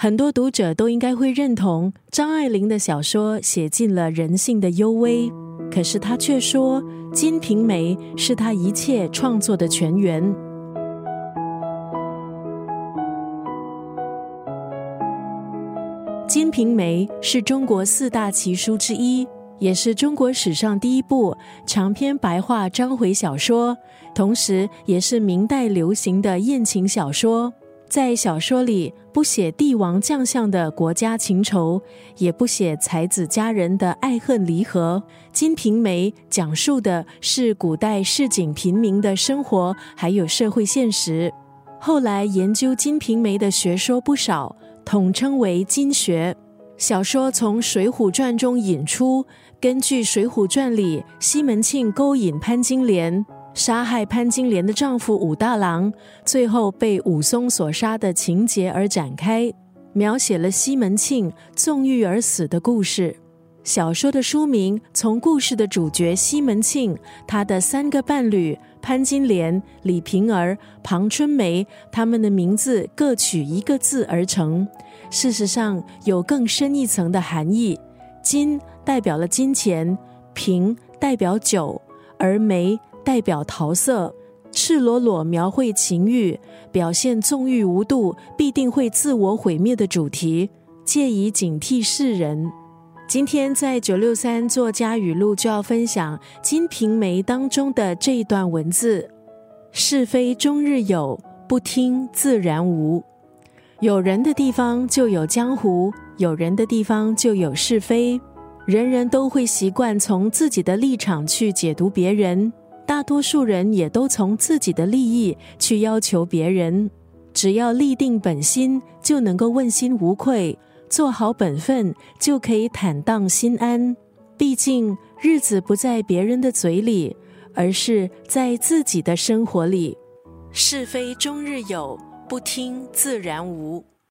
很多读者都应该会认同张爱玲的小说写尽了人性的幽微，可是她却说《金瓶梅》是她一切创作的泉源。《金瓶梅》是中国四大奇书之一。也是中国史上第一部长篇白话章回小说，同时也是明代流行的艳情小说。在小说里，不写帝王将相的国家情仇，也不写才子佳人的爱恨离合。《金瓶梅》讲述的是古代市井平民的生活，还有社会现实。后来研究《金瓶梅》的学说不少，统称为“金学”。小说从《水浒传》中引出，根据《水浒传》里西门庆勾引潘金莲、杀害潘金莲的丈夫武大郎，最后被武松所杀的情节而展开，描写了西门庆纵欲而死的故事。小说的书名从故事的主角西门庆、他的三个伴侣潘金莲、李瓶儿、庞春梅他们的名字各取一个字而成。事实上，有更深一层的含义。金代表了金钱，瓶代表酒，而梅代表桃色，赤裸裸描绘情欲，表现纵欲无度，必定会自我毁灭的主题，借以警惕世人。今天在九六三作家语录就要分享《金瓶梅》当中的这一段文字：是非终日有，不听自然无。有人的地方就有江湖，有人的地方就有是非。人人都会习惯从自己的立场去解读别人，大多数人也都从自己的利益去要求别人。只要立定本心，就能够问心无愧，做好本分，就可以坦荡心安。毕竟日子不在别人的嘴里，而是在自己的生活里。是非终日有。不听自然无。